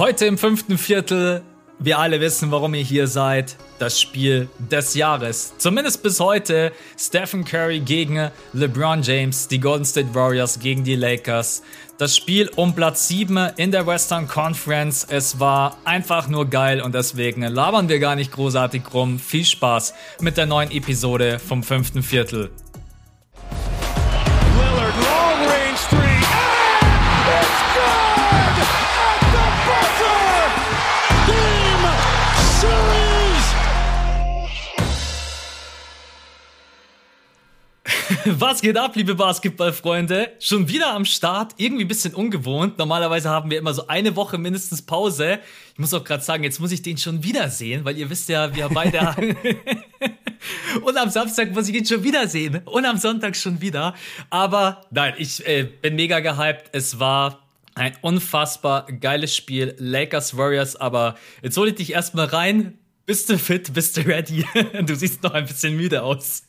Heute im fünften Viertel, wir alle wissen, warum ihr hier seid, das Spiel des Jahres. Zumindest bis heute Stephen Curry gegen LeBron James, die Golden State Warriors gegen die Lakers. Das Spiel um Platz 7 in der Western Conference. Es war einfach nur geil und deswegen labern wir gar nicht großartig rum. Viel Spaß mit der neuen Episode vom fünften Viertel. Was geht ab, liebe Basketballfreunde? Schon wieder am Start, irgendwie ein bisschen ungewohnt. Normalerweise haben wir immer so eine Woche mindestens Pause. Ich muss auch gerade sagen, jetzt muss ich den schon wiedersehen, weil ihr wisst ja, wir beide. und am Samstag muss ich ihn schon wiedersehen. Und am Sonntag schon wieder. Aber nein, ich äh, bin mega gehypt. Es war ein unfassbar geiles Spiel. Lakers Warriors, aber jetzt hole ich dich erstmal rein. Bist du fit? Bist du ready? Du siehst noch ein bisschen müde aus.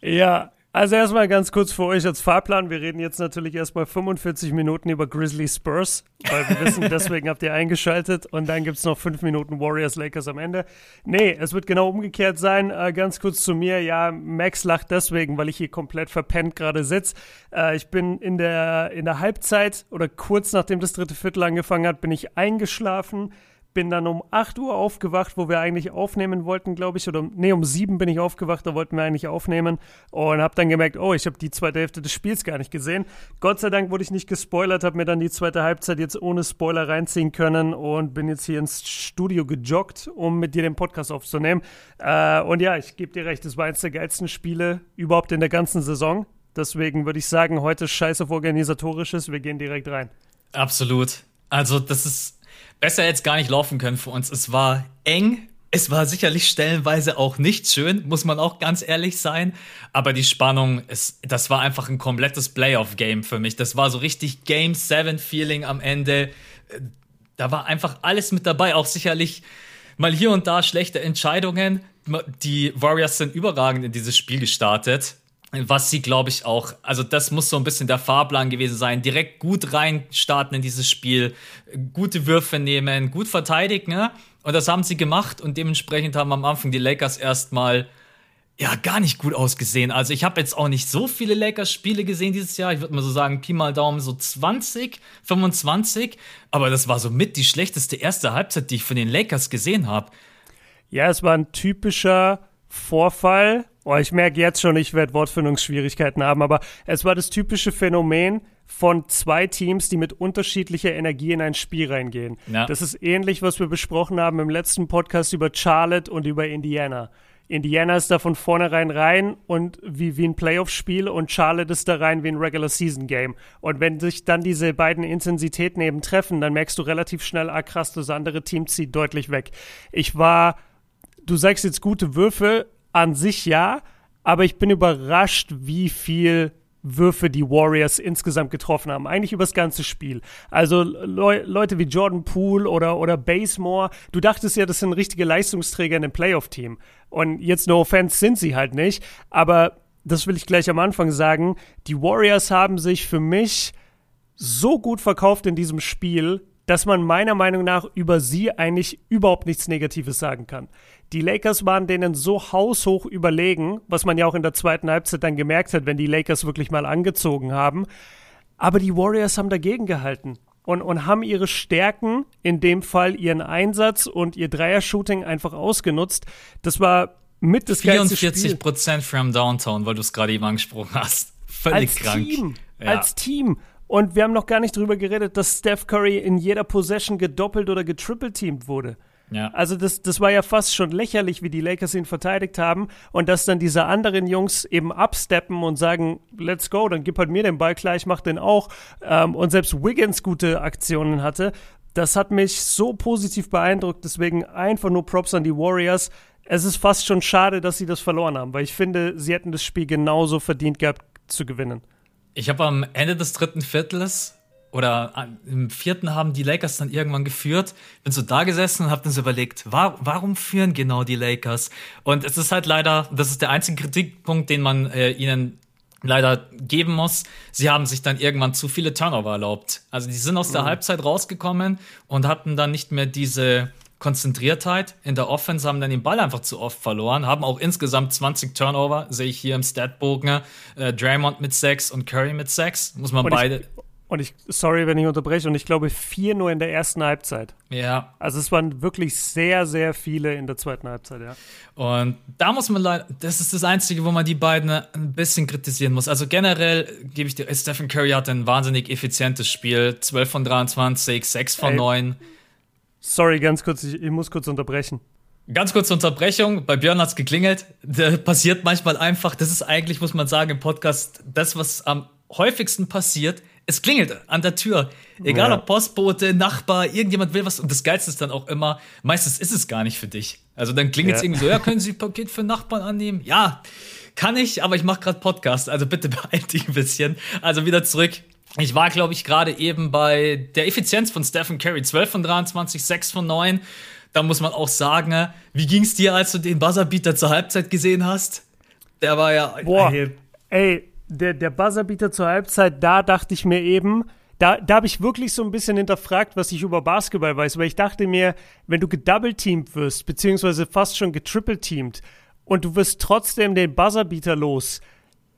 Ja, also erstmal ganz kurz für euch als Fahrplan. Wir reden jetzt natürlich erstmal 45 Minuten über Grizzly Spurs, weil wir wissen, deswegen habt ihr eingeschaltet. Und dann gibt es noch 5 Minuten Warriors Lakers am Ende. Nee, es wird genau umgekehrt sein. Äh, ganz kurz zu mir. Ja, Max lacht deswegen, weil ich hier komplett verpennt gerade sitze. Äh, ich bin in der, in der Halbzeit oder kurz nachdem das dritte Viertel angefangen hat, bin ich eingeschlafen bin dann um 8 Uhr aufgewacht, wo wir eigentlich aufnehmen wollten, glaube ich. Oder nee, um 7 bin ich aufgewacht, da wollten wir eigentlich aufnehmen. Und habe dann gemerkt, oh, ich habe die zweite Hälfte des Spiels gar nicht gesehen. Gott sei Dank wurde ich nicht gespoilert, habe mir dann die zweite Halbzeit jetzt ohne Spoiler reinziehen können und bin jetzt hier ins Studio gejoggt, um mit dir den Podcast aufzunehmen. Äh, und ja, ich gebe dir recht, es war eines der geilsten Spiele überhaupt in der ganzen Saison. Deswegen würde ich sagen, heute scheiß auf organisatorisches, wir gehen direkt rein. Absolut. Also, das ist besser jetzt gar nicht laufen können für uns. Es war eng. Es war sicherlich stellenweise auch nicht schön, muss man auch ganz ehrlich sein. Aber die Spannung, es, das war einfach ein komplettes Playoff-Game für mich. Das war so richtig Game 7-Feeling am Ende. Da war einfach alles mit dabei. Auch sicherlich mal hier und da schlechte Entscheidungen. Die Warriors sind überragend in dieses Spiel gestartet was sie, glaube ich, auch, also das muss so ein bisschen der Fahrplan gewesen sein. Direkt gut reinstarten in dieses Spiel, gute Würfe nehmen, gut verteidigen. Ne? Und das haben sie gemacht und dementsprechend haben am Anfang die Lakers erstmal ja gar nicht gut ausgesehen. Also ich habe jetzt auch nicht so viele Lakers-Spiele gesehen dieses Jahr. Ich würde mal so sagen, Pi mal Daumen so 20, 25. Aber das war so mit die schlechteste erste Halbzeit, die ich von den Lakers gesehen habe. Ja, es war ein typischer Vorfall Oh, ich merke jetzt schon, ich werde Wortfindungsschwierigkeiten haben, aber es war das typische Phänomen von zwei Teams, die mit unterschiedlicher Energie in ein Spiel reingehen. Ja. Das ist ähnlich, was wir besprochen haben im letzten Podcast über Charlotte und über Indiana. Indiana ist da von vornherein rein und wie, wie ein Playoff-Spiel und Charlotte ist da rein wie ein Regular-Season-Game. Und wenn sich dann diese beiden Intensitäten eben treffen, dann merkst du relativ schnell, ah krass, das andere Team zieht deutlich weg. Ich war, du sagst jetzt gute Würfe, an sich ja, aber ich bin überrascht, wie viel Würfe die Warriors insgesamt getroffen haben. Eigentlich über das ganze Spiel. Also Le Leute wie Jordan Poole oder, oder Basemore, du dachtest ja, das sind richtige Leistungsträger in dem Playoff-Team. Und jetzt no offense sind sie halt nicht. Aber das will ich gleich am Anfang sagen. Die Warriors haben sich für mich so gut verkauft in diesem Spiel, dass man meiner Meinung nach über sie eigentlich überhaupt nichts Negatives sagen kann. Die Lakers waren denen so haushoch überlegen, was man ja auch in der zweiten Halbzeit dann gemerkt hat, wenn die Lakers wirklich mal angezogen haben. Aber die Warriors haben dagegen gehalten und, und haben ihre Stärken, in dem Fall ihren Einsatz und ihr Dreier-Shooting einfach ausgenutzt. Das war mit das 44 Prozent from Downtown, weil du es gerade eben angesprochen hast. Völlig als krank. Team, ja. Als Team. Und wir haben noch gar nicht drüber geredet, dass Steph Curry in jeder Possession gedoppelt oder getrippelteamt wurde. Ja. Also das, das war ja fast schon lächerlich, wie die Lakers ihn verteidigt haben und dass dann diese anderen Jungs eben absteppen und sagen, let's go, dann gib halt mir den Ball klar, ich mach den auch. Ähm, und selbst Wiggins gute Aktionen hatte. Das hat mich so positiv beeindruckt, deswegen einfach nur Props an die Warriors. Es ist fast schon schade, dass sie das verloren haben, weil ich finde, sie hätten das Spiel genauso verdient gehabt zu gewinnen. Ich habe am Ende des dritten Viertels oder im vierten haben die Lakers dann irgendwann geführt. Bin so da gesessen und habe dann so überlegt, war, warum führen genau die Lakers? Und es ist halt leider, das ist der einzige Kritikpunkt, den man äh, ihnen leider geben muss. Sie haben sich dann irgendwann zu viele Turnover erlaubt. Also die sind aus der mhm. Halbzeit rausgekommen und hatten dann nicht mehr diese Konzentriertheit in der Offense, haben dann den Ball einfach zu oft verloren, haben auch insgesamt 20 Turnover, sehe ich hier im Statbogen. Äh, Draymond mit 6 und Curry mit 6. Muss man und beide. Ich, und ich, sorry, wenn ich unterbreche, und ich glaube vier nur in der ersten Halbzeit. Ja. Also es waren wirklich sehr, sehr viele in der zweiten Halbzeit, ja. Und da muss man leider, das ist das Einzige, wo man die beiden ein bisschen kritisieren muss. Also generell gebe ich dir, Stephen Curry hatte ein wahnsinnig effizientes Spiel. 12 von 23, 6 von Ey, 9. Sorry, ganz kurz, ich, ich muss kurz unterbrechen. Ganz kurze Unterbrechung. Bei Björn hat's geklingelt. Das passiert manchmal einfach. Das ist eigentlich, muss man sagen, im Podcast das, was am häufigsten passiert es klingelt an der Tür. Egal ja. ob Postbote, Nachbar, irgendjemand will was. Und das Geilste ist dann auch immer, meistens ist es gar nicht für dich. Also dann klingelt es ja. irgendwie so, ja, können Sie ein Paket für Nachbarn annehmen? Ja, kann ich, aber ich mache gerade Podcast, also bitte beeil dich ein bisschen. Also wieder zurück. Ich war, glaube ich, gerade eben bei der Effizienz von Stephen Curry. 12 von 23, 6 von 9. Da muss man auch sagen, wie ging es dir, als du den Buzzerbeater zur Halbzeit gesehen hast? Der war ja. Boah, ey, ey der, der Buzzerbeater zur Halbzeit, da dachte ich mir eben, da, da habe ich wirklich so ein bisschen hinterfragt, was ich über Basketball weiß, weil ich dachte mir, wenn du gedoubleteamt wirst, beziehungsweise fast schon getrippleteamt und du wirst trotzdem den Buzzerbeater los,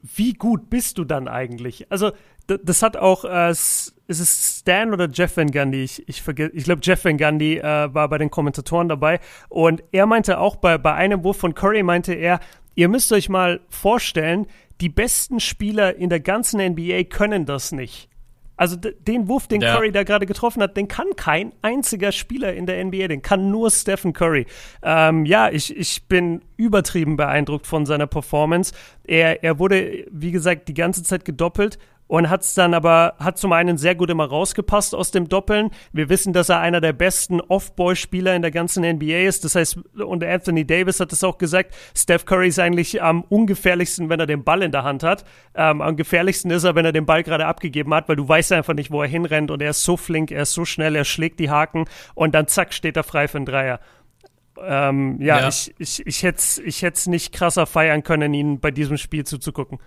wie gut bist du dann eigentlich? Also, das hat auch, äh, ist es Stan oder Jeff Van Gundy? Ich, ich vergesse, ich glaube, Jeff Van Gundy äh, war bei den Kommentatoren dabei und er meinte auch bei, bei einem Wurf von Curry, meinte er, ihr müsst euch mal vorstellen, die besten Spieler in der ganzen NBA können das nicht. Also den Wurf, den ja. Curry da gerade getroffen hat, den kann kein einziger Spieler in der NBA, den kann nur Stephen Curry. Ähm, ja, ich, ich bin übertrieben beeindruckt von seiner Performance. Er, er wurde, wie gesagt, die ganze Zeit gedoppelt und hat es dann aber, hat zum einen sehr gut immer rausgepasst aus dem Doppeln. Wir wissen, dass er einer der besten Off-Ball-Spieler in der ganzen NBA ist. Das heißt, und Anthony Davis hat es auch gesagt, Steph Curry ist eigentlich am ungefährlichsten, wenn er den Ball in der Hand hat. Ähm, am gefährlichsten ist er, wenn er den Ball gerade abgegeben hat, weil du weißt einfach nicht, wo er hinrennt und er ist so flink, er ist so schnell, er schlägt die Haken und dann zack, steht er frei für einen Dreier. Ähm, ja, ja, ich, ich, ich hätte es ich nicht krasser feiern können, ihn bei diesem Spiel zuzugucken.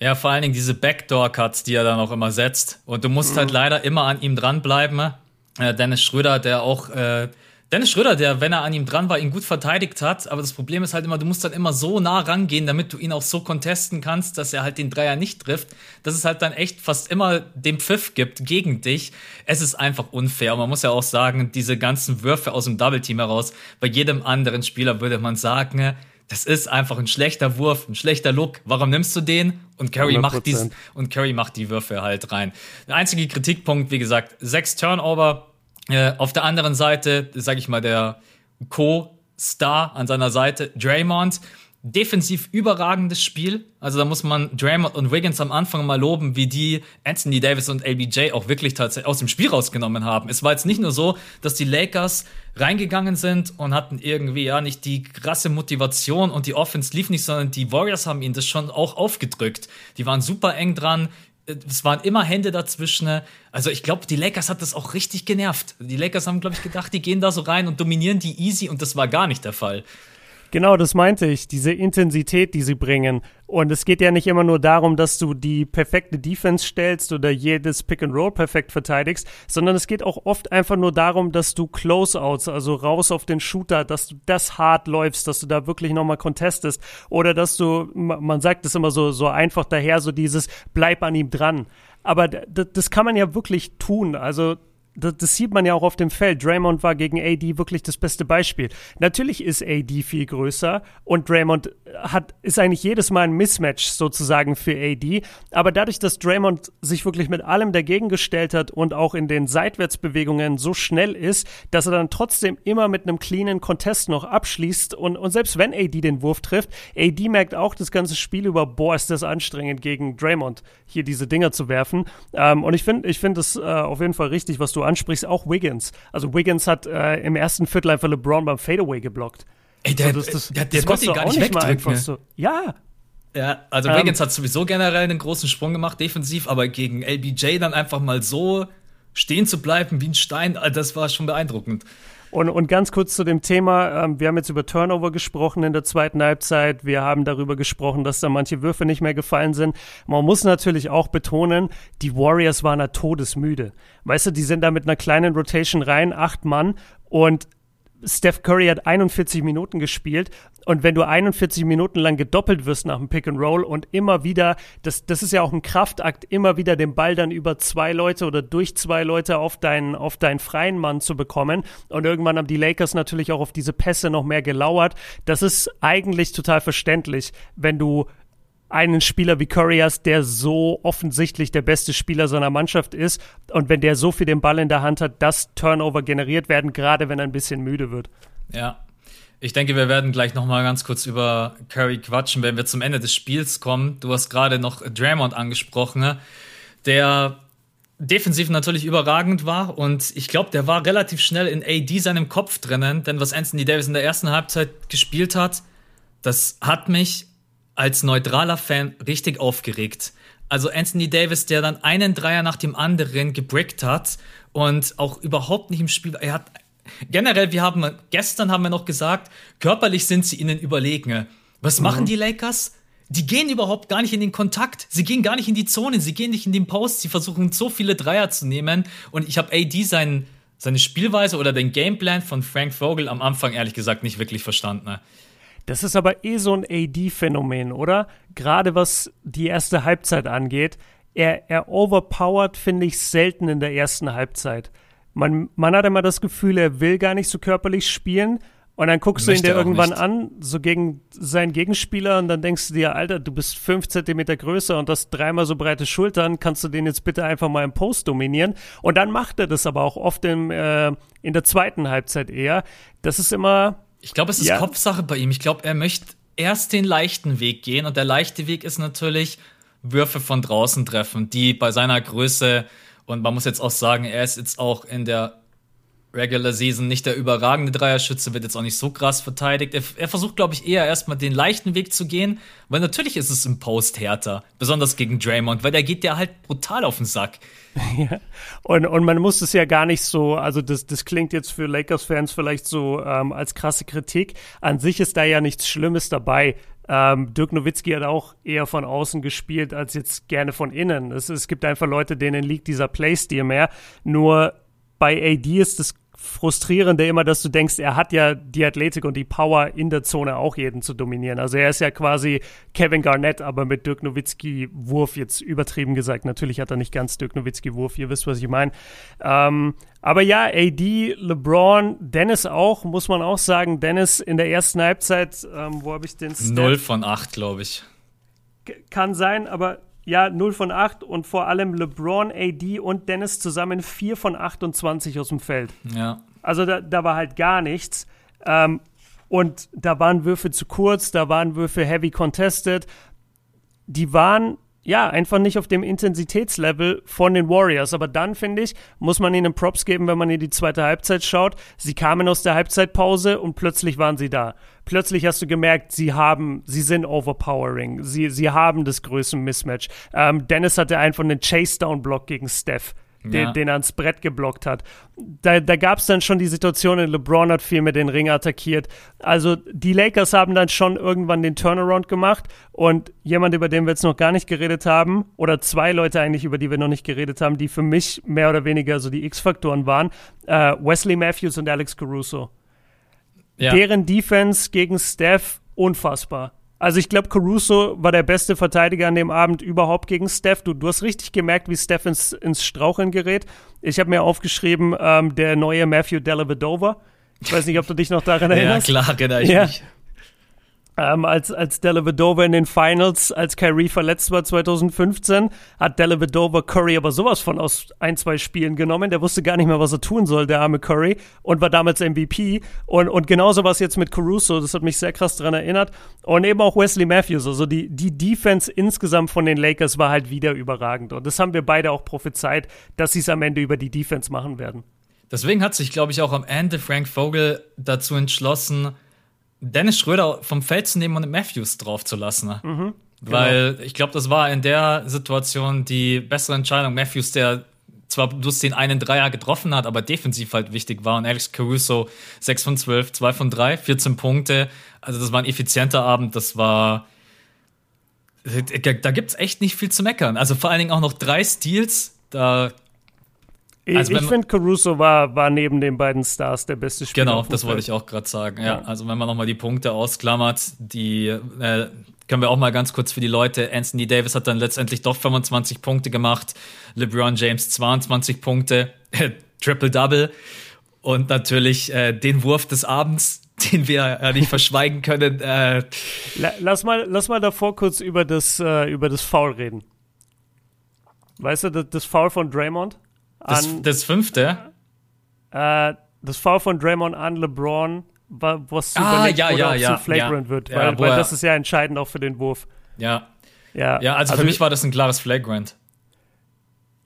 Ja, vor allen Dingen diese Backdoor-Cuts, die er dann auch immer setzt. Und du musst halt mhm. halt leider immer an ihm dranbleiben. Äh, Dennis Schröder, der auch, äh, Dennis Schröder, der, wenn er an ihm dran war, ihn gut verteidigt hat. Aber das Problem ist halt immer, du musst dann immer so nah rangehen, damit du ihn auch so contesten kannst, dass er halt den Dreier nicht trifft. Dass es halt dann echt fast immer den Pfiff gibt gegen dich. Es ist einfach unfair. Und man muss ja auch sagen, diese ganzen Würfe aus dem Double Team heraus, bei jedem anderen Spieler würde man sagen, das ist einfach ein schlechter Wurf, ein schlechter Look. Warum nimmst du den? Und Curry 100%. macht dies, und Curry macht die Würfe halt rein. Der einzige Kritikpunkt, wie gesagt, sechs Turnover. Äh, auf der anderen Seite, sag ich mal, der Co-Star an seiner Seite, Draymond, defensiv überragendes Spiel. Also da muss man Draymond und Wiggins am Anfang mal loben, wie die Anthony Davis und LBJ auch wirklich tatsächlich aus dem Spiel rausgenommen haben. Es war jetzt nicht nur so, dass die Lakers reingegangen sind und hatten irgendwie ja nicht die krasse Motivation und die Offense lief nicht, sondern die Warriors haben ihnen das schon auch aufgedrückt. Die waren super eng dran. Es waren immer Hände dazwischen. Also ich glaube, die Lakers hat das auch richtig genervt. Die Lakers haben, glaube ich, gedacht, die gehen da so rein und dominieren die easy und das war gar nicht der Fall. Genau, das meinte ich, diese Intensität, die sie bringen. Und es geht ja nicht immer nur darum, dass du die perfekte Defense stellst oder jedes Pick and Roll perfekt verteidigst, sondern es geht auch oft einfach nur darum, dass du Closeouts, also raus auf den Shooter, dass du das hart läufst, dass du da wirklich nochmal contestest oder dass du, man sagt es immer so, so einfach daher, so dieses bleib an ihm dran. Aber das kann man ja wirklich tun. Also das, das, sieht man ja auch auf dem Feld. Draymond war gegen AD wirklich das beste Beispiel. Natürlich ist AD viel größer und Draymond hat, ist eigentlich jedes Mal ein Mismatch sozusagen für AD. Aber dadurch, dass Draymond sich wirklich mit allem dagegen gestellt hat und auch in den Seitwärtsbewegungen so schnell ist, dass er dann trotzdem immer mit einem cleanen Contest noch abschließt und, und selbst wenn AD den Wurf trifft, AD merkt auch das ganze Spiel über, boah, ist das anstrengend gegen Draymond hier diese Dinger zu werfen. Ähm, und ich finde, ich finde es äh, auf jeden Fall richtig, was du ansprichst, auch Wiggins. Also Wiggins hat äh, im ersten Viertel einfach LeBron beim Fadeaway geblockt. Ey, der, so, das, das, der, der das konnte ihn gar nicht wegdrücken. Ne? So. Ja. Ja, also ähm, Wiggins hat sowieso generell einen großen Sprung gemacht, defensiv, aber gegen LBJ dann einfach mal so stehen zu bleiben wie ein Stein, das war schon beeindruckend. Und, und ganz kurz zu dem Thema, ähm, wir haben jetzt über Turnover gesprochen in der zweiten Halbzeit, wir haben darüber gesprochen, dass da manche Würfe nicht mehr gefallen sind. Man muss natürlich auch betonen, die Warriors waren da todesmüde. Weißt du, die sind da mit einer kleinen Rotation rein, acht Mann und Steph Curry hat 41 Minuten gespielt und wenn du 41 Minuten lang gedoppelt wirst nach dem Pick and Roll und immer wieder, das, das ist ja auch ein Kraftakt, immer wieder den Ball dann über zwei Leute oder durch zwei Leute auf deinen, auf deinen freien Mann zu bekommen. Und irgendwann haben die Lakers natürlich auch auf diese Pässe noch mehr gelauert. Das ist eigentlich total verständlich, wenn du einen Spieler wie Curry hast, der so offensichtlich der beste Spieler seiner Mannschaft ist und wenn der so viel den Ball in der Hand hat, dass Turnover generiert werden, gerade wenn er ein bisschen müde wird. Ja, ich denke, wir werden gleich noch mal ganz kurz über Curry quatschen, wenn wir zum Ende des Spiels kommen. Du hast gerade noch Draymond angesprochen, ne? der defensiv natürlich überragend war und ich glaube, der war relativ schnell in AD seinem Kopf drinnen, denn was Anthony Davis in der ersten Halbzeit gespielt hat, das hat mich als neutraler Fan richtig aufgeregt. Also Anthony Davis, der dann einen Dreier nach dem anderen gebrickt hat und auch überhaupt nicht im Spiel, er hat generell, wir haben gestern haben wir noch gesagt, körperlich sind sie ihnen überlegen. Was mhm. machen die Lakers? Die gehen überhaupt gar nicht in den Kontakt. Sie gehen gar nicht in die Zone. Sie gehen nicht in den Post. Sie versuchen so viele Dreier zu nehmen. Und ich habe AD sein, seine Spielweise oder den Gameplan von Frank Vogel am Anfang ehrlich gesagt nicht wirklich verstanden. Das ist aber eh so ein AD-Phänomen, oder? Gerade was die erste Halbzeit angeht. Er, er overpowert, finde ich, selten in der ersten Halbzeit man, man hat immer das Gefühl, er will gar nicht so körperlich spielen. Und dann guckst Möchte du ihn dir irgendwann nicht. an, so gegen seinen Gegenspieler, und dann denkst du dir, Alter, du bist fünf Zentimeter größer und hast dreimal so breite Schultern, kannst du den jetzt bitte einfach mal im Post dominieren? Und dann macht er das aber auch oft im, äh, in der zweiten Halbzeit eher. Das ist immer. Ich glaube, es ist ja. Kopfsache bei ihm. Ich glaube, er möchte erst den leichten Weg gehen und der leichte Weg ist natürlich Würfe von draußen treffen, die bei seiner Größe und man muss jetzt auch sagen, er ist jetzt auch in der Regular Season nicht der überragende Dreierschütze, wird jetzt auch nicht so krass verteidigt. Er, er versucht, glaube ich, eher erstmal den leichten Weg zu gehen, weil natürlich ist es im Post härter, besonders gegen Draymond, weil der geht der halt brutal auf den Sack. Ja. Und, und man muss es ja gar nicht so, also das, das klingt jetzt für Lakers-Fans vielleicht so ähm, als krasse Kritik. An sich ist da ja nichts Schlimmes dabei. Ähm, Dirk Nowitzki hat auch eher von außen gespielt als jetzt gerne von innen. Es, es gibt einfach Leute, denen liegt dieser Playstil mehr. Nur bei AD ist es Frustrierende immer, dass du denkst, er hat ja die Athletik und die Power in der Zone auch jeden zu dominieren. Also er ist ja quasi Kevin Garnett, aber mit Dirk Nowitzki Wurf jetzt übertrieben gesagt. Natürlich hat er nicht ganz Dirk Nowitzki Wurf, ihr wisst, was ich meine. Ähm, aber ja, AD, LeBron, Dennis auch, muss man auch sagen. Dennis in der ersten Halbzeit, ähm, wo habe ich den Stat? 0 von 8, glaube ich. Kann sein, aber ja, 0 von 8 und vor allem LeBron, AD und Dennis zusammen 4 von 28 aus dem Feld. Ja. Also da, da war halt gar nichts. Ähm, und da waren Würfe zu kurz, da waren Würfe heavy contested. Die waren ja, einfach nicht auf dem Intensitätslevel von den Warriors. Aber dann, finde ich, muss man ihnen Props geben, wenn man in die zweite Halbzeit schaut. Sie kamen aus der Halbzeitpause und plötzlich waren sie da. Plötzlich hast du gemerkt, sie haben, sie sind overpowering. Sie, sie haben das größte Mismatch. Ähm, Dennis hatte einfach einen Chase-Down-Block gegen Steph den, ja. den er ans Brett geblockt hat. Da, da gab es dann schon die Situation, LeBron hat viel mit den Ring attackiert. Also die Lakers haben dann schon irgendwann den Turnaround gemacht und jemand, über den wir jetzt noch gar nicht geredet haben, oder zwei Leute eigentlich, über die wir noch nicht geredet haben, die für mich mehr oder weniger so die X-Faktoren waren, äh, Wesley Matthews und Alex Caruso. Ja. Deren Defense gegen Steph unfassbar. Also ich glaube, Caruso war der beste Verteidiger an dem Abend überhaupt gegen Steph. Du, du hast richtig gemerkt, wie Steph ins, ins Straucheln gerät. Ich habe mir aufgeschrieben, ähm, der neue Matthew Dellavedova. Ich weiß nicht, ob du dich noch daran erinnerst. ja, klar, erinnere ich ja. mich. Ähm, als als Dellavedova in den Finals, als Kyrie verletzt war 2015, hat Dellavedova Curry aber sowas von aus ein, zwei Spielen genommen. Der wusste gar nicht mehr, was er tun soll, der arme Curry, und war damals MVP. Und, und genauso was jetzt mit Caruso, das hat mich sehr krass daran erinnert. Und eben auch Wesley Matthews. Also die, die Defense insgesamt von den Lakers war halt wieder überragend. Und das haben wir beide auch prophezeit, dass sie es am Ende über die Defense machen werden. Deswegen hat sich, glaube ich, auch am Ende Frank Vogel dazu entschlossen, Dennis Schröder vom Feld zu nehmen und Matthews drauf zu lassen. Ne? Mhm, genau. Weil ich glaube, das war in der Situation die bessere Entscheidung. Matthews, der zwar bloß den einen Dreier getroffen hat, aber defensiv halt wichtig war. Und Alex Caruso 6 von 12, 2 von 3, 14 Punkte. Also das war ein effizienter Abend, das war da gibt's echt nicht viel zu meckern. Also vor allen Dingen auch noch drei Steals, da also ich finde, Caruso war, war neben den beiden Stars der beste Spieler. Genau, das wollte ich auch gerade sagen. Ja, ja, also wenn man nochmal die Punkte ausklammert, die äh, können wir auch mal ganz kurz für die Leute. Anthony Davis hat dann letztendlich doch 25 Punkte gemacht, LeBron James 22 Punkte, Triple-Double und natürlich äh, den Wurf des Abends, den wir ja nicht verschweigen können. Äh, lass, mal, lass mal davor kurz über das, äh, über das Foul reden. Weißt du, das, das Foul von Draymond? Das, das fünfte? Äh, das Foul von Draymond an LeBron, was ah, ja, ja, ja, zu flagrant wird, weil, weil das ist ja entscheidend auch für den Wurf. Ja. Ja, ja also, also für mich war das ein klares Flagrant.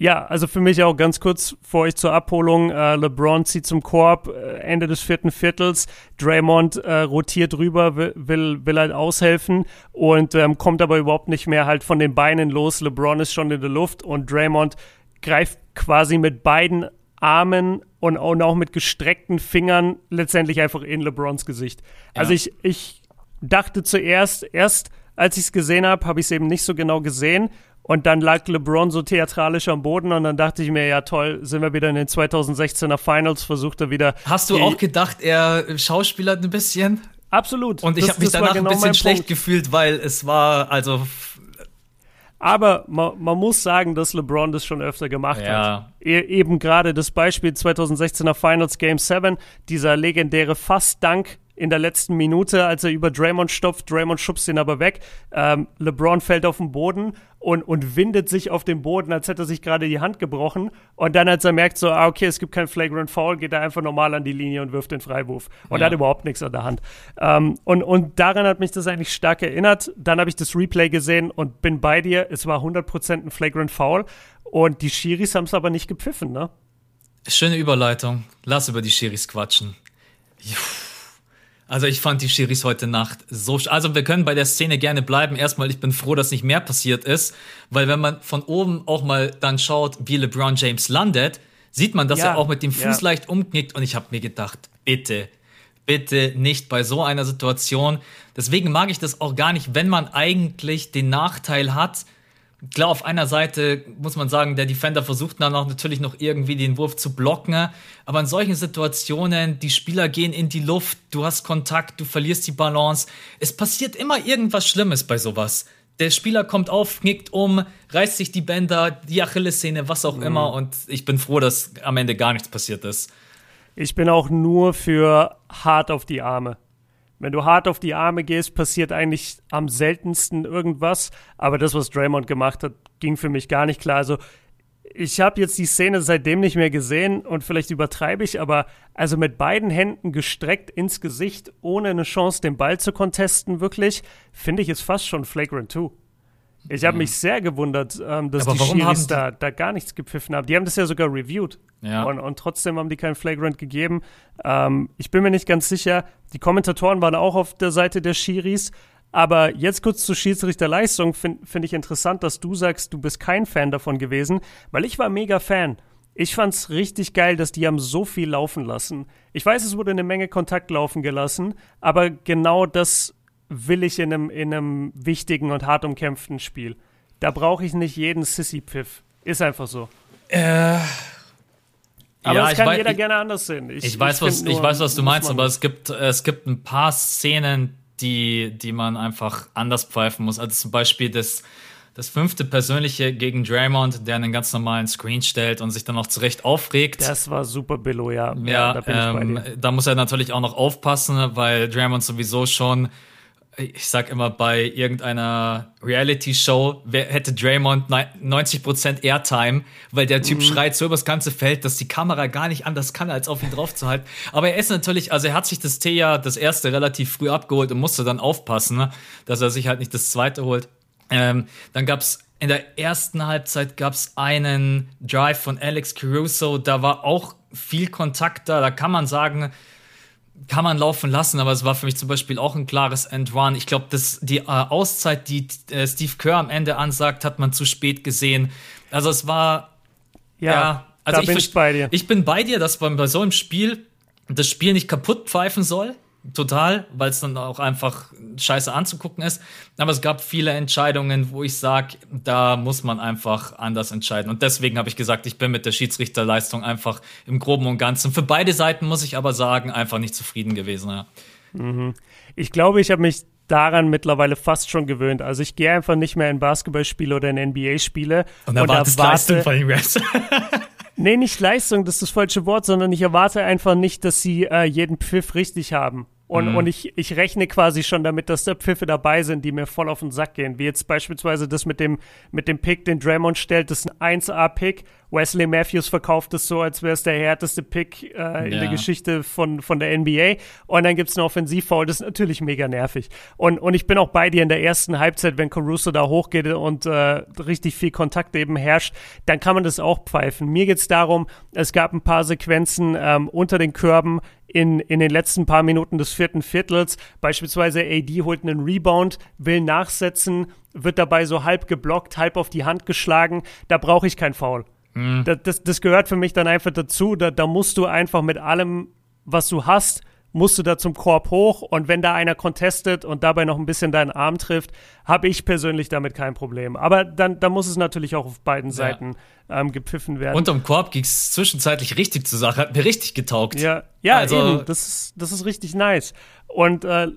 Ja, also für mich auch ganz kurz vor euch zur Abholung. Äh, LeBron zieht zum Korb, äh, Ende des vierten Viertels. Draymond äh, rotiert rüber, will, will, will halt aushelfen und ähm, kommt aber überhaupt nicht mehr halt von den Beinen los. LeBron ist schon in der Luft und Draymond greift quasi mit beiden Armen und, und auch mit gestreckten Fingern letztendlich einfach in LeBrons Gesicht. Ja. Also ich, ich dachte zuerst, erst als ich es gesehen habe, habe ich es eben nicht so genau gesehen. Und dann lag LeBron so theatralisch am Boden und dann dachte ich mir, ja toll, sind wir wieder in den 2016er Finals, versucht er wieder. Hast du auch gedacht, er schauspielert ein bisschen? Absolut. Und ich habe mich danach genau ein bisschen schlecht Punkt. gefühlt, weil es war, also aber man, man, muss sagen, dass LeBron das schon öfter gemacht ja. hat. E eben gerade das Beispiel 2016er Finals Game 7, dieser legendäre Fast-Dunk in der letzten Minute, als er über Draymond stopft. Draymond schubst ihn aber weg. Ähm, LeBron fällt auf den Boden und, und windet sich auf den Boden, als hätte er sich gerade die Hand gebrochen. Und dann, als er merkt, so, ah, okay, es gibt kein Flagrant Foul, geht er einfach normal an die Linie und wirft den Freiwurf. Und ja. hat überhaupt nichts an der Hand. Ähm, und, und daran hat mich das eigentlich stark erinnert. Dann habe ich das Replay gesehen und bin bei dir. Es war 100% ein Flagrant Foul. Und die Schiris haben es aber nicht gepfiffen, ne? Schöne Überleitung. Lass über die Schiris quatschen. Juh. Also ich fand die Schiris heute Nacht so. Also wir können bei der Szene gerne bleiben. Erstmal, ich bin froh, dass nicht mehr passiert ist, weil wenn man von oben auch mal dann schaut, wie LeBron James landet, sieht man, dass ja, er auch mit dem Fuß ja. leicht umknickt. Und ich habe mir gedacht, bitte, bitte nicht bei so einer Situation. Deswegen mag ich das auch gar nicht, wenn man eigentlich den Nachteil hat, klar, auf einer Seite muss man sagen, der Defender versucht dann auch natürlich noch irgendwie den Wurf zu blocken. Aber in solchen Situationen, die Spieler gehen in die Luft, du hast Kontakt, du verlierst die Balance. Es passiert immer irgendwas Schlimmes bei sowas. Der Spieler kommt auf, knickt um, reißt sich die Bänder, die Achillessehne, was auch mhm. immer. Und ich bin froh, dass am Ende gar nichts passiert ist. Ich bin auch nur für hart auf die Arme. Wenn du hart auf die Arme gehst, passiert eigentlich am seltensten irgendwas. Aber das, was Draymond gemacht hat, ging für mich gar nicht klar. Also ich habe jetzt die Szene seitdem nicht mehr gesehen und vielleicht übertreibe ich, aber also mit beiden Händen gestreckt ins Gesicht, ohne eine Chance, den Ball zu contesten, wirklich, finde ich es fast schon flagrant 2. Ich habe mhm. mich sehr gewundert, ähm, dass aber die Schiris da, da gar nichts gepfiffen haben. Die haben das ja sogar reviewed. Ja. Und, und trotzdem haben die kein Flagrant gegeben. Ähm, ich bin mir nicht ganz sicher. Die Kommentatoren waren auch auf der Seite der Schiris. Aber jetzt kurz zur Schiedsrichterleistung finde find ich interessant, dass du sagst, du bist kein Fan davon gewesen, weil ich war mega Fan. Ich fand's richtig geil, dass die haben so viel laufen lassen. Ich weiß, es wurde eine Menge Kontakt laufen gelassen, aber genau das will ich in einem, in einem wichtigen und hart umkämpften Spiel. Da brauche ich nicht jeden Sissy-Pfiff. Ist einfach so. Äh. Aber ja, das kann weiß, jeder ich, gerne anders sehen. Ich, ich weiß, was, ich weiß, was du meinst, aber es gibt, es gibt ein paar Szenen, die, die man einfach anders pfeifen muss. Also zum Beispiel das, das fünfte Persönliche gegen Draymond, der einen ganz normalen Screen stellt und sich dann auch zurecht aufregt. Das war super Billo, ja. Ja, ja da, ähm, da muss er natürlich auch noch aufpassen, weil Draymond sowieso schon ich sag immer, bei irgendeiner Reality-Show hätte Draymond 90% Airtime, weil der Typ mhm. schreit so übers ganze Feld, dass die Kamera gar nicht anders kann, als auf ihn draufzuhalten. Aber er ist natürlich, also er hat sich das Tee ja das erste relativ früh abgeholt und musste dann aufpassen, ne, dass er sich halt nicht das zweite holt. Ähm, dann gab's in der ersten Halbzeit gab's einen Drive von Alex Caruso, da war auch viel Kontakt da, da kann man sagen, kann man laufen lassen, aber es war für mich zum Beispiel auch ein klares End One. Ich glaube, die äh, Auszeit, die äh, Steve Kerr am Ende ansagt, hat man zu spät gesehen. Also es war ja, ja Also da ich bin ich bei dir. Ich bin bei dir, dass man bei so einem Spiel das Spiel nicht kaputt pfeifen soll. Total, weil es dann auch einfach scheiße anzugucken ist. Aber es gab viele Entscheidungen, wo ich sage, da muss man einfach anders entscheiden. Und deswegen habe ich gesagt, ich bin mit der Schiedsrichterleistung einfach im Groben und Ganzen. Für beide Seiten muss ich aber sagen, einfach nicht zufrieden gewesen. Ja. Mhm. Ich glaube, ich habe mich daran mittlerweile fast schon gewöhnt. Also ich gehe einfach nicht mehr in Basketballspiele oder in NBA-Spiele und, und erwarte Leistung von den Refs. nee, nicht Leistung, das ist das falsche Wort, sondern ich erwarte einfach nicht, dass sie äh, jeden Pfiff richtig haben. Und, mhm. und ich, ich rechne quasi schon damit, dass da Pfiffe dabei sind, die mir voll auf den Sack gehen. Wie jetzt beispielsweise das mit dem, mit dem Pick, den Draymond stellt, das ist ein 1A-Pick. Wesley Matthews verkauft es so, als wäre es der härteste Pick äh, ja. in der Geschichte von, von der NBA. Und dann gibt es eine Offensivfoul, das ist natürlich mega nervig. Und, und ich bin auch bei dir in der ersten Halbzeit, wenn Caruso da hochgeht und äh, richtig viel Kontakt eben herrscht, dann kann man das auch pfeifen. Mir geht es darum, es gab ein paar Sequenzen ähm, unter den Körben, in, in den letzten paar Minuten des vierten Viertels. Beispielsweise AD holt einen Rebound, will nachsetzen, wird dabei so halb geblockt, halb auf die Hand geschlagen. Da brauche ich kein Foul. Mhm. Das, das, das, gehört für mich dann einfach dazu. Da, da musst du einfach mit allem, was du hast, musst du da zum Korb hoch und wenn da einer contestet und dabei noch ein bisschen deinen Arm trifft, habe ich persönlich damit kein Problem. Aber dann, dann muss es natürlich auch auf beiden Seiten ja. ähm, gepfiffen werden. Unterm Korb ging es zwischenzeitlich richtig zur Sache, hat mir richtig getaugt. Ja, ja also, eben, das, ist, das ist richtig nice. Und äh,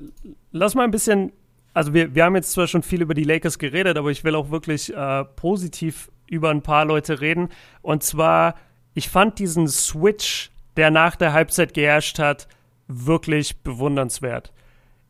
lass mal ein bisschen, also wir, wir haben jetzt zwar schon viel über die Lakers geredet, aber ich will auch wirklich äh, positiv über ein paar Leute reden. Und zwar, ich fand diesen Switch, der nach der Halbzeit geherrscht hat, wirklich bewundernswert.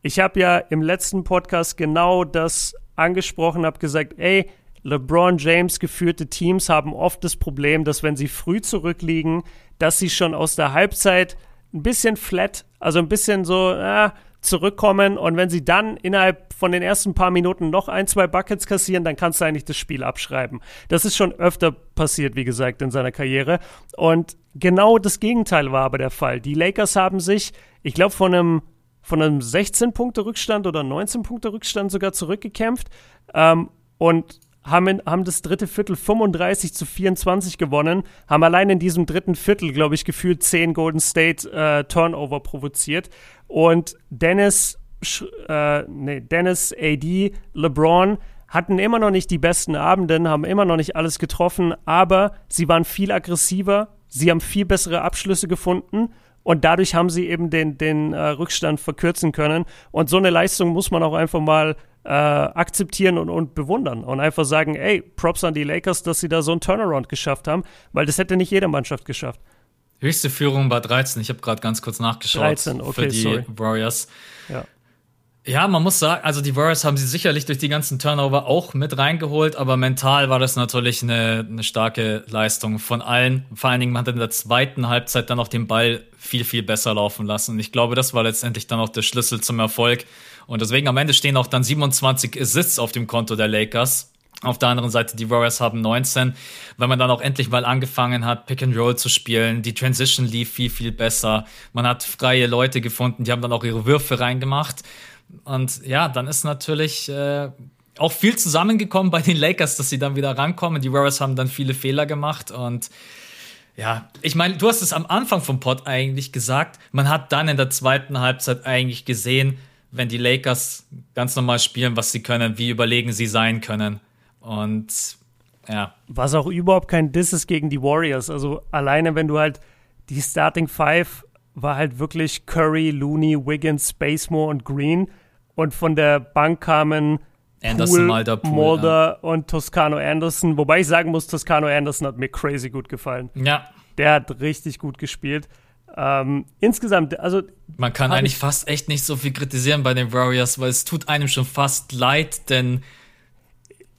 Ich habe ja im letzten Podcast genau das angesprochen, habe gesagt, ey, LeBron James geführte Teams haben oft das Problem, dass wenn sie früh zurückliegen, dass sie schon aus der Halbzeit ein bisschen flat, also ein bisschen so äh, zurückkommen und wenn sie dann innerhalb von den ersten paar Minuten noch ein, zwei Buckets kassieren, dann kannst du eigentlich das Spiel abschreiben. Das ist schon öfter passiert, wie gesagt, in seiner Karriere und genau das Gegenteil war aber der Fall. Die Lakers haben sich ich glaube, von einem, von einem 16-Punkte-Rückstand oder 19-Punkte-Rückstand sogar zurückgekämpft ähm, und haben, in, haben das dritte Viertel 35 zu 24 gewonnen, haben allein in diesem dritten Viertel, glaube ich, gefühlt 10 Golden State äh, Turnover provoziert. Und Dennis, äh, nee, Dennis, AD, LeBron hatten immer noch nicht die besten Abenden, haben immer noch nicht alles getroffen, aber sie waren viel aggressiver, sie haben viel bessere Abschlüsse gefunden und dadurch haben sie eben den, den äh, Rückstand verkürzen können. Und so eine Leistung muss man auch einfach mal äh, akzeptieren und, und bewundern und einfach sagen, ey, Props an die Lakers, dass sie da so einen Turnaround geschafft haben, weil das hätte nicht jede Mannschaft geschafft. Höchste Führung war 13. Ich habe gerade ganz kurz nachgeschaut 13, okay, für die sorry. Warriors. Ja. Ja, man muss sagen, also die Warriors haben sie sicherlich durch die ganzen Turnover auch mit reingeholt, aber mental war das natürlich eine, eine starke Leistung von allen. Vor allen Dingen, man hat in der zweiten Halbzeit dann auch den Ball viel, viel besser laufen lassen. Und ich glaube, das war letztendlich dann auch der Schlüssel zum Erfolg. Und deswegen am Ende stehen auch dann 27 Assists auf dem Konto der Lakers. Auf der anderen Seite, die Warriors haben 19. Wenn man dann auch endlich mal angefangen hat, Pick and Roll zu spielen, die Transition lief viel, viel besser. Man hat freie Leute gefunden, die haben dann auch ihre Würfe reingemacht. Und ja, dann ist natürlich äh, auch viel zusammengekommen bei den Lakers, dass sie dann wieder rankommen. Die Warriors haben dann viele Fehler gemacht und ja, ich meine, du hast es am Anfang vom Pod eigentlich gesagt. Man hat dann in der zweiten Halbzeit eigentlich gesehen, wenn die Lakers ganz normal spielen, was sie können, wie überlegen sie sein können. Und ja. Was auch überhaupt kein Diss ist gegen die Warriors. Also alleine, wenn du halt die Starting Five war halt wirklich Curry, Looney, Wiggins, Spacemore und Green. Und von der Bank kamen Anderson, Poole, Mulder, Poole, Mulder ja. und Toscano Anderson. Wobei ich sagen muss, Toscano Anderson hat mir crazy gut gefallen. Ja. Der hat richtig gut gespielt. Ähm, insgesamt, also. Man kann eigentlich fast echt nicht so viel kritisieren bei den Warriors, weil es tut einem schon fast leid, denn.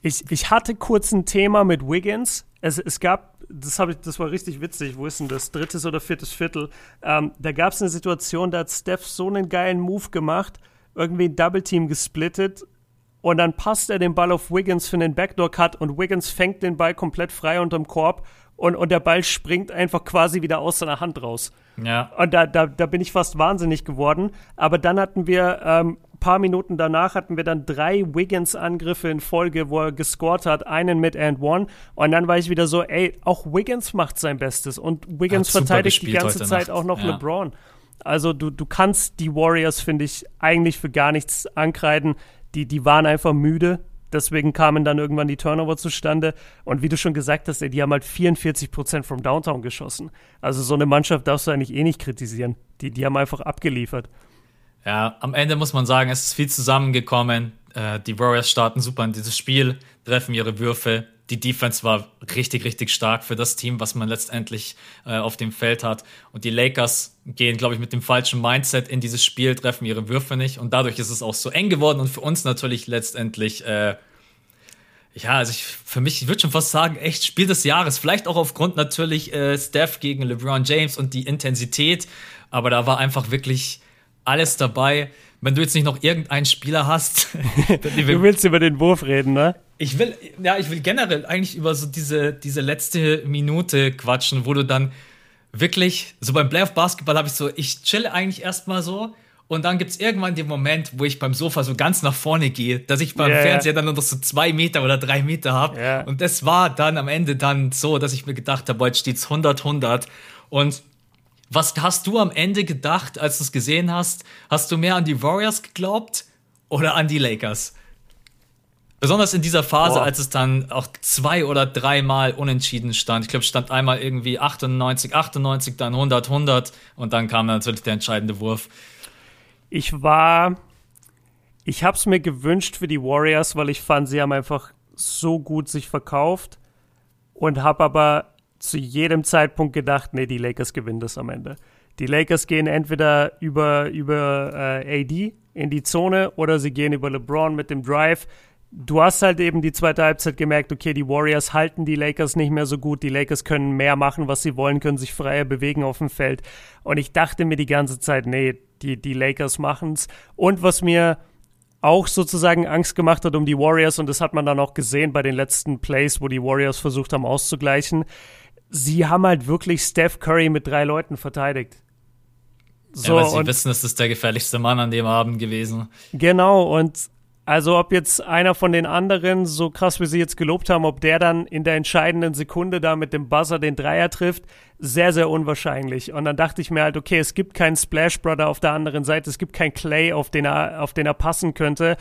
Ich, ich hatte kurz ein Thema mit Wiggins. Es, es gab, das, ich, das war richtig witzig, wo ist denn das? Drittes oder viertes Viertel. Ähm, da gab es eine Situation, da hat Steph so einen geilen Move gemacht irgendwie ein Double Team gesplittet und dann passt er den Ball auf Wiggins für einen Backdoor Cut und Wiggins fängt den Ball komplett frei unterm Korb und, und der Ball springt einfach quasi wieder aus seiner Hand raus. Ja. Und da, da, da bin ich fast wahnsinnig geworden. Aber dann hatten wir ähm, paar Minuten danach hatten wir dann drei Wiggins-Angriffe in Folge, wo er gescored hat, einen mit and one. Und dann war ich wieder so, ey, auch Wiggins macht sein Bestes. Und Wiggins verteidigt die ganze Zeit Nacht. auch noch ja. LeBron. Also du, du kannst die Warriors, finde ich, eigentlich für gar nichts ankreiden. Die, die waren einfach müde. Deswegen kamen dann irgendwann die Turnover zustande. Und wie du schon gesagt hast, ey, die haben halt 44 Prozent vom Downtown geschossen. Also so eine Mannschaft darfst du eigentlich eh nicht kritisieren. Die, die haben einfach abgeliefert. Ja, am Ende muss man sagen, es ist viel zusammengekommen. Äh, die Warriors starten super in dieses Spiel, treffen ihre Würfe. Die Defense war richtig, richtig stark für das Team, was man letztendlich äh, auf dem Feld hat. Und die Lakers gehen, glaube ich, mit dem falschen Mindset in dieses Spiel, treffen ihre Würfe nicht. Und dadurch ist es auch so eng geworden und für uns natürlich letztendlich äh, ja, also ich, für mich, ich würde schon fast sagen, echt Spiel des Jahres. Vielleicht auch aufgrund natürlich äh, Steph gegen LeBron James und die Intensität. Aber da war einfach wirklich alles dabei. Wenn du jetzt nicht noch irgendeinen Spieler hast. du willst über den Wurf reden, ne? Ich will, ja, ich will generell eigentlich über so diese, diese letzte Minute quatschen, wo du dann wirklich, so beim Playoff Basketball habe ich so, ich chill eigentlich erstmal so. Und dann gibt es irgendwann den Moment, wo ich beim Sofa so ganz nach vorne gehe, dass ich beim yeah. Fernseher dann nur noch so zwei Meter oder drei Meter habe. Yeah. Und das war dann am Ende dann so, dass ich mir gedacht habe, jetzt steht es 100, 100. Und was hast du am Ende gedacht, als du es gesehen hast? Hast du mehr an die Warriors geglaubt oder an die Lakers? Besonders in dieser Phase, Boah. als es dann auch zwei oder dreimal unentschieden stand. Ich glaube, es stand einmal irgendwie 98, 98, dann 100, 100 und dann kam natürlich der entscheidende Wurf. Ich war, ich habe es mir gewünscht für die Warriors, weil ich fand, sie haben einfach so gut sich verkauft und habe aber zu jedem Zeitpunkt gedacht, nee, die Lakers gewinnen das am Ende. Die Lakers gehen entweder über, über äh, AD in die Zone oder sie gehen über LeBron mit dem Drive. Du hast halt eben die zweite Halbzeit gemerkt, okay, die Warriors halten die Lakers nicht mehr so gut. Die Lakers können mehr machen, was sie wollen, können sich freier bewegen auf dem Feld. Und ich dachte mir die ganze Zeit, nee, die, die Lakers machen's. Und was mir auch sozusagen Angst gemacht hat um die Warriors, und das hat man dann auch gesehen bei den letzten Plays, wo die Warriors versucht haben auszugleichen, sie haben halt wirklich Steph Curry mit drei Leuten verteidigt. So, ja, weil sie wissen, es ist der gefährlichste Mann an dem Abend gewesen. Genau, und also ob jetzt einer von den anderen, so krass wie sie jetzt gelobt haben, ob der dann in der entscheidenden Sekunde da mit dem Buzzer den Dreier trifft, sehr, sehr unwahrscheinlich. Und dann dachte ich mir halt, okay, es gibt keinen Splash Brother auf der anderen Seite, es gibt keinen Clay, auf den er, auf den er passen könnte.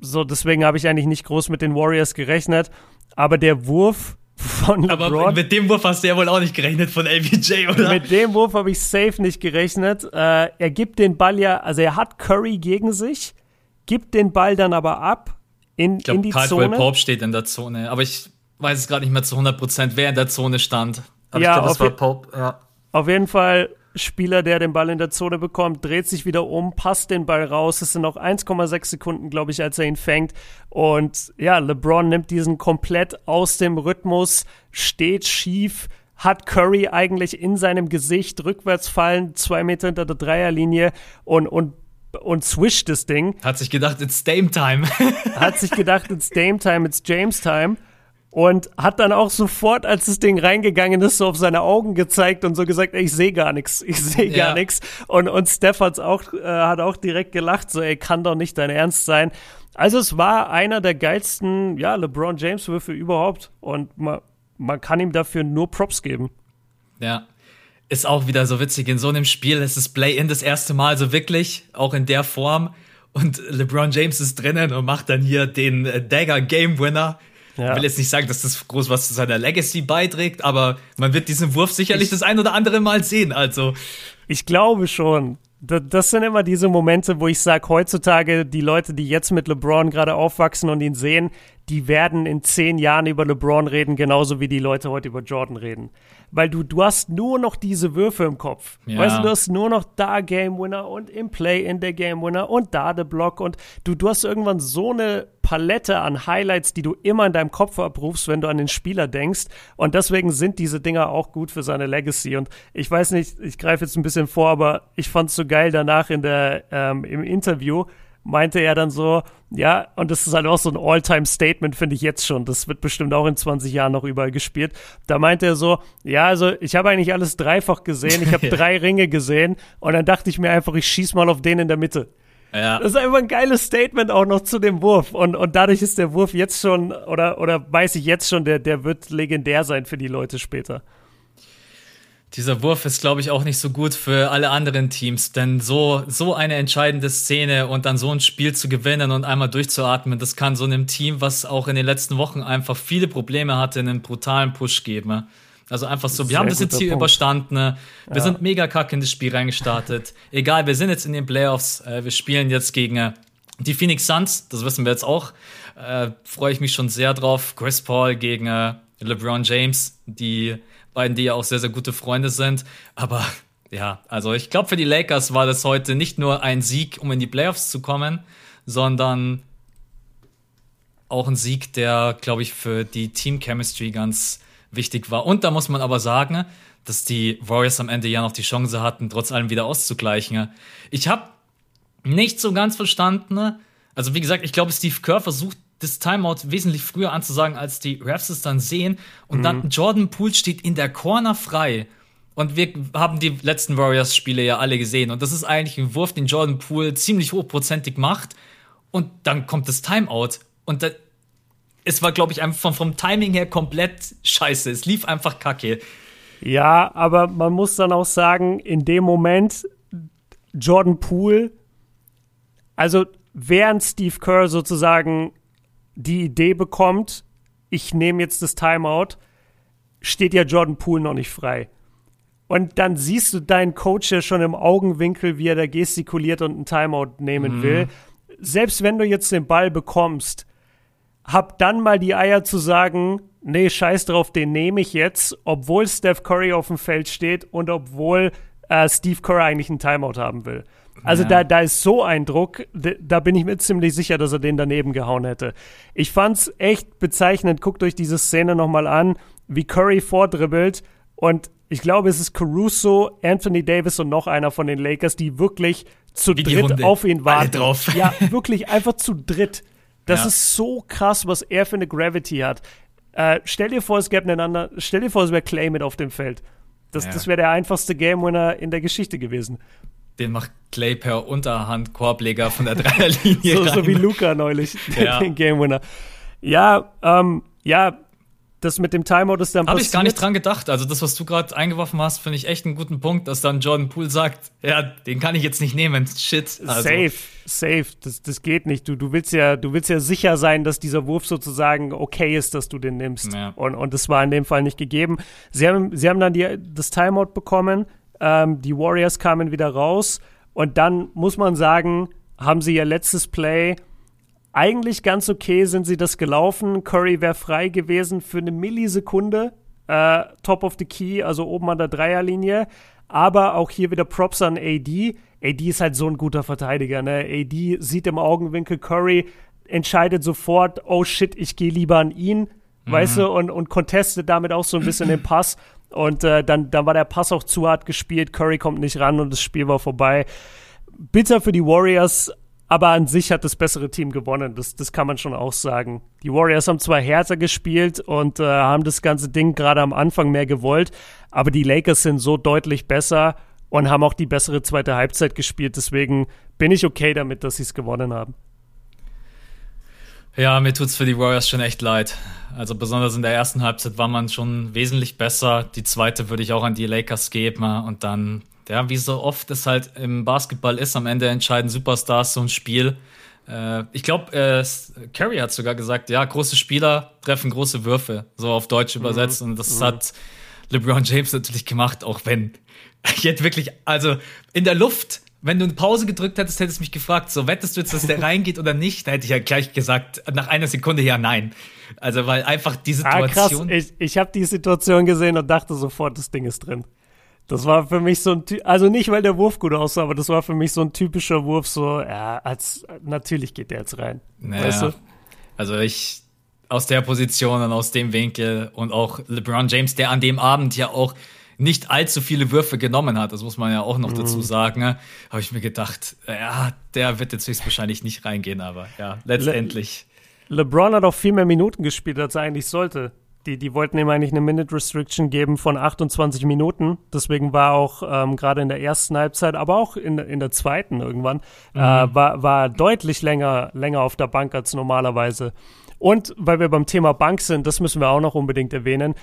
So, deswegen habe ich eigentlich nicht groß mit den Warriors gerechnet. Aber der Wurf von LeBron. Aber mit dem Wurf hast du ja wohl auch nicht gerechnet von LBJ, oder? Mit dem Wurf habe ich safe nicht gerechnet. Äh, er gibt den Ball ja, also er hat Curry gegen sich, gibt den Ball dann aber ab in, ich glaub, in die Caldwell Zone. Pope steht in der Zone, aber ich weiß es gerade nicht mehr zu 100 Prozent, wer in der Zone stand. Aber ja, ich glaube, es war Pope, ja. Auf jeden Fall Spieler, der den Ball in der Zone bekommt, dreht sich wieder um, passt den Ball raus. Es sind noch 1,6 Sekunden, glaube ich, als er ihn fängt. Und ja, LeBron nimmt diesen komplett aus dem Rhythmus, steht schief, hat Curry eigentlich in seinem Gesicht rückwärts fallen, zwei Meter hinter der Dreierlinie und, und und swischt das Ding. Hat sich gedacht, it's Dame Time. hat sich gedacht, it's Dame Time, it's James Time und hat dann auch sofort, als das Ding reingegangen ist, so auf seine Augen gezeigt und so gesagt, ey, ich sehe gar nichts, ich sehe gar ja. nichts. Und, und Steph hat's auch, äh, hat auch direkt gelacht, so, ey, kann doch nicht dein Ernst sein. Also es war einer der geilsten, ja, LeBron James Würfe überhaupt und man, man kann ihm dafür nur Props geben. Ja. Ist auch wieder so witzig. In so einem Spiel ist das Play-In das erste Mal so wirklich, auch in der Form. Und LeBron James ist drinnen und macht dann hier den äh, Dagger Game Winner ja. Ich will jetzt nicht sagen, dass das groß was zu seiner Legacy beiträgt, aber man wird diesen Wurf sicherlich ich, das ein oder andere Mal sehen. Also ich glaube schon. Das sind immer diese Momente, wo ich sage, heutzutage die Leute, die jetzt mit LeBron gerade aufwachsen und ihn sehen, die werden in zehn Jahren über LeBron reden, genauso wie die Leute heute über Jordan reden weil du, du hast nur noch diese Würfe im Kopf. Ja. Weißt du, du hast nur noch da Game Winner und im Play in der Game Winner und da der Block und du, du hast irgendwann so eine Palette an Highlights, die du immer in deinem Kopf abrufst, wenn du an den Spieler denkst. Und deswegen sind diese Dinger auch gut für seine Legacy. Und ich weiß nicht, ich greife jetzt ein bisschen vor, aber ich fand es so geil danach in der, ähm, im Interview, meinte er dann so, ja, und das ist halt auch so ein All-Time-Statement, finde ich jetzt schon. Das wird bestimmt auch in 20 Jahren noch überall gespielt. Da meinte er so, ja, also ich habe eigentlich alles dreifach gesehen, ich habe drei Ringe gesehen und dann dachte ich mir einfach, ich schieß mal auf den in der Mitte. Ja. Das ist einfach ein geiles Statement auch noch zu dem Wurf. Und, und dadurch ist der Wurf jetzt schon, oder, oder weiß ich jetzt schon, der, der wird legendär sein für die Leute später. Dieser Wurf ist, glaube ich, auch nicht so gut für alle anderen Teams, denn so, so eine entscheidende Szene und dann so ein Spiel zu gewinnen und einmal durchzuatmen, das kann so einem Team, was auch in den letzten Wochen einfach viele Probleme hatte, einen brutalen Push geben. Also einfach so, wir haben das jetzt hier Punkt. überstanden, wir ja. sind mega kacke in das Spiel reingestartet. Egal, wir sind jetzt in den Playoffs, äh, wir spielen jetzt gegen äh, die Phoenix Suns, das wissen wir jetzt auch. Äh, Freue ich mich schon sehr drauf. Chris Paul gegen LeBron James, die beiden, die ja auch sehr, sehr gute Freunde sind. Aber ja, also ich glaube, für die Lakers war das heute nicht nur ein Sieg, um in die Playoffs zu kommen, sondern auch ein Sieg, der, glaube ich, für die Team Chemistry ganz wichtig war. Und da muss man aber sagen, dass die Warriors am Ende ja noch die Chance hatten, trotz allem wieder auszugleichen. Ich habe nicht so ganz verstanden. Also wie gesagt, ich glaube, Steve Kerr versucht das Timeout wesentlich früher anzusagen, als die Refs es dann sehen. Und mhm. dann Jordan Poole steht in der Corner frei. Und wir haben die letzten Warriors-Spiele ja alle gesehen. Und das ist eigentlich ein Wurf, den Jordan Poole ziemlich hochprozentig macht. Und dann kommt das Timeout. Und da, es war, glaube ich, einfach vom, vom Timing her komplett scheiße. Es lief einfach kacke. Ja, aber man muss dann auch sagen, in dem Moment, Jordan Poole, also während Steve Kerr sozusagen die Idee bekommt, ich nehme jetzt das Timeout, steht ja Jordan Poole noch nicht frei. Und dann siehst du deinen Coach ja schon im Augenwinkel, wie er da gestikuliert und ein Timeout nehmen mhm. will. Selbst wenn du jetzt den Ball bekommst, hab dann mal die Eier zu sagen, nee, scheiß drauf, den nehme ich jetzt, obwohl Steph Curry auf dem Feld steht und obwohl äh, Steve Kerr eigentlich einen Timeout haben will. Also ja. da, da ist so ein Druck, da bin ich mir ziemlich sicher, dass er den daneben gehauen hätte. Ich fand's echt bezeichnend. Guckt euch diese Szene nochmal an, wie Curry vordribbelt und ich glaube, es ist Caruso, Anthony Davis und noch einer von den Lakers, die wirklich zu wie dritt auf ihn warten. drauf. Ja, wirklich einfach zu dritt. Das ja. ist so krass, was er für eine Gravity hat. Äh, stell dir vor, es gäbe einander, stell dir vor, es wäre Clay mit auf dem Feld. Das, ja. das wäre der einfachste Game Winner in der Geschichte gewesen. Den macht Clay per Unterhand Korbleger von der Dreierlinie. so, so, wie Luca neulich, ja. den Game Winner. Ja, ähm, ja, das mit dem Timeout ist dann Habe ich gar nicht dran gedacht. Also das, was du gerade eingeworfen hast, finde ich echt einen guten Punkt, dass dann Jordan Poole sagt, ja, den kann ich jetzt nicht nehmen. Shit. Also. Safe, safe. Das, das geht nicht. Du, du willst ja, du willst ja sicher sein, dass dieser Wurf sozusagen okay ist, dass du den nimmst. Ja. Und, und das war in dem Fall nicht gegeben. Sie haben, sie haben dann die, das Timeout bekommen. Ähm, die Warriors kamen wieder raus. Und dann muss man sagen, haben sie ihr letztes Play eigentlich ganz okay sind sie das gelaufen. Curry wäre frei gewesen für eine Millisekunde. Äh, top of the key, also oben an der Dreierlinie. Aber auch hier wieder Props an AD. AD ist halt so ein guter Verteidiger. Ne? AD sieht im Augenwinkel Curry, entscheidet sofort, oh shit, ich gehe lieber an ihn, mhm. weißt du, und, und contestet damit auch so ein bisschen den Pass. Und äh, dann, dann war der Pass auch zu hart gespielt. Curry kommt nicht ran und das Spiel war vorbei. Bitter für die Warriors, aber an sich hat das bessere Team gewonnen. Das, das kann man schon auch sagen. Die Warriors haben zwar härter gespielt und äh, haben das ganze Ding gerade am Anfang mehr gewollt, aber die Lakers sind so deutlich besser und haben auch die bessere zweite Halbzeit gespielt. Deswegen bin ich okay damit, dass sie es gewonnen haben. Ja, mir tut's für die Warriors schon echt leid. Also besonders in der ersten Halbzeit war man schon wesentlich besser. Die zweite würde ich auch an die Lakers geben und dann ja, wie so oft es halt im Basketball ist, am Ende entscheiden Superstars so ein Spiel. Äh, ich glaube, äh, Curry hat sogar gesagt, ja, große Spieler treffen große Würfe, so auf Deutsch mhm. übersetzt. Und das mhm. hat LeBron James natürlich gemacht, auch wenn ich hätte wirklich, also in der Luft, wenn du eine Pause gedrückt hättest, hättest du mich gefragt, so wettest du jetzt, dass der reingeht oder nicht? Da hätte ich ja gleich gesagt, nach einer Sekunde ja, nein. Also, weil einfach die Situation. Ah, krass. Ich, ich habe die Situation gesehen und dachte sofort, das Ding ist drin. Das war für mich so ein, also nicht, weil der Wurf gut aussah, aber das war für mich so ein typischer Wurf, so, ja, als, natürlich geht der jetzt rein. Naja. Weißt du? Also ich, aus der Position und aus dem Winkel und auch LeBron James, der an dem Abend ja auch nicht allzu viele Würfe genommen hat, das muss man ja auch noch mhm. dazu sagen, ne? habe ich mir gedacht, ja, der wird jetzt höchstwahrscheinlich nicht reingehen, aber ja, letztendlich. Le LeBron hat auch viel mehr Minuten gespielt, als er eigentlich sollte. Die, die wollten ihm eigentlich eine Minute Restriction geben von 28 Minuten. Deswegen war auch ähm, gerade in der ersten Halbzeit, aber auch in, in der zweiten irgendwann, äh, mhm. äh, war, war deutlich länger, länger auf der Bank als normalerweise. Und weil wir beim Thema Bank sind, das müssen wir auch noch unbedingt erwähnen.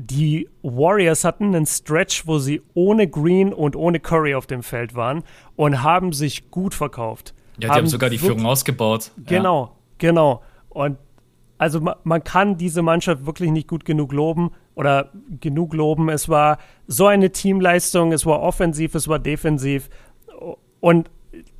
Die Warriors hatten einen Stretch, wo sie ohne Green und ohne Curry auf dem Feld waren und haben sich gut verkauft. Ja, die haben, haben sogar die Führung ausgebaut. Genau, ja. genau. Und also man, man kann diese Mannschaft wirklich nicht gut genug loben oder genug loben. Es war so eine Teamleistung, es war offensiv, es war defensiv. Und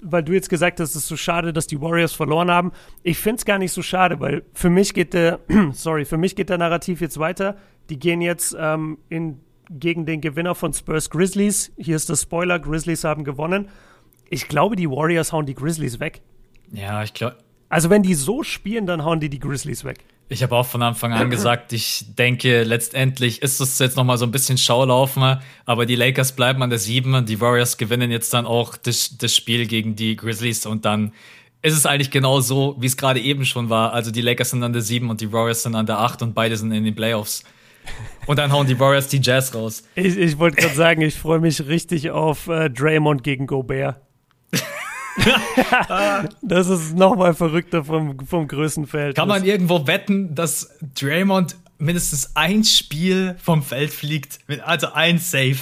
weil du jetzt gesagt hast, es ist so schade, dass die Warriors verloren haben. Ich finde es gar nicht so schade, weil für mich geht der, sorry, für mich geht der Narrativ jetzt weiter. Die gehen jetzt ähm, in, gegen den Gewinner von Spurs Grizzlies. Hier ist der Spoiler, Grizzlies haben gewonnen. Ich glaube, die Warriors hauen die Grizzlies weg. Ja, ich glaube, also wenn die so spielen, dann hauen die die Grizzlies weg. Ich habe auch von Anfang an gesagt, ich denke, letztendlich ist es jetzt noch mal so ein bisschen Schaulaufen, aber die Lakers bleiben an der 7 und die Warriors gewinnen jetzt dann auch das, das Spiel gegen die Grizzlies und dann ist es eigentlich genau so, wie es gerade eben schon war. Also die Lakers sind an der 7 und die Warriors sind an der 8 und beide sind in den Playoffs. Und dann hauen die Warriors die Jazz raus. Ich, ich wollte gerade sagen, ich freue mich richtig auf äh, Draymond gegen Gobert. das ist nochmal verrückter vom, vom Größenfeld. Kann man irgendwo wetten, dass Draymond mindestens ein Spiel vom Feld fliegt? Also ein Safe.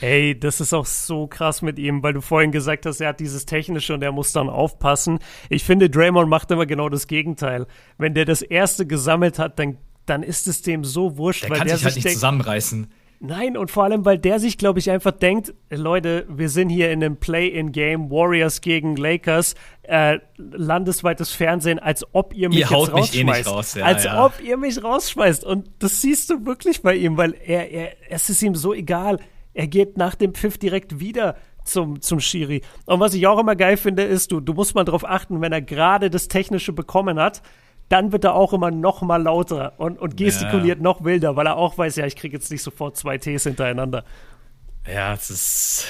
Ey, das ist auch so krass mit ihm, weil du vorhin gesagt hast, er hat dieses Technische und er muss dann aufpassen. Ich finde, Draymond macht immer genau das Gegenteil. Wenn der das erste gesammelt hat, dann, dann ist es dem so wurscht. Der weil kann der sich halt nicht zusammenreißen. Nein, und vor allem, weil der sich, glaube ich, einfach denkt, Leute, wir sind hier in einem Play-in-Game, Warriors gegen Lakers, äh, landesweites Fernsehen, als ob ihr mich ihr haut rausschmeißt. Mich eh nicht raus, ja, als ja. ob ihr mich rausschmeißt. Und das siehst du wirklich bei ihm, weil er, er, es ist ihm so egal. Er geht nach dem Pfiff direkt wieder zum, zum Schiri. Und was ich auch immer geil finde, ist, du, du musst mal drauf achten, wenn er gerade das Technische bekommen hat, dann wird er auch immer noch mal lauter und, und gestikuliert ja. noch wilder, weil er auch weiß, ja, ich kriege jetzt nicht sofort zwei Ts hintereinander. Ja, es ist.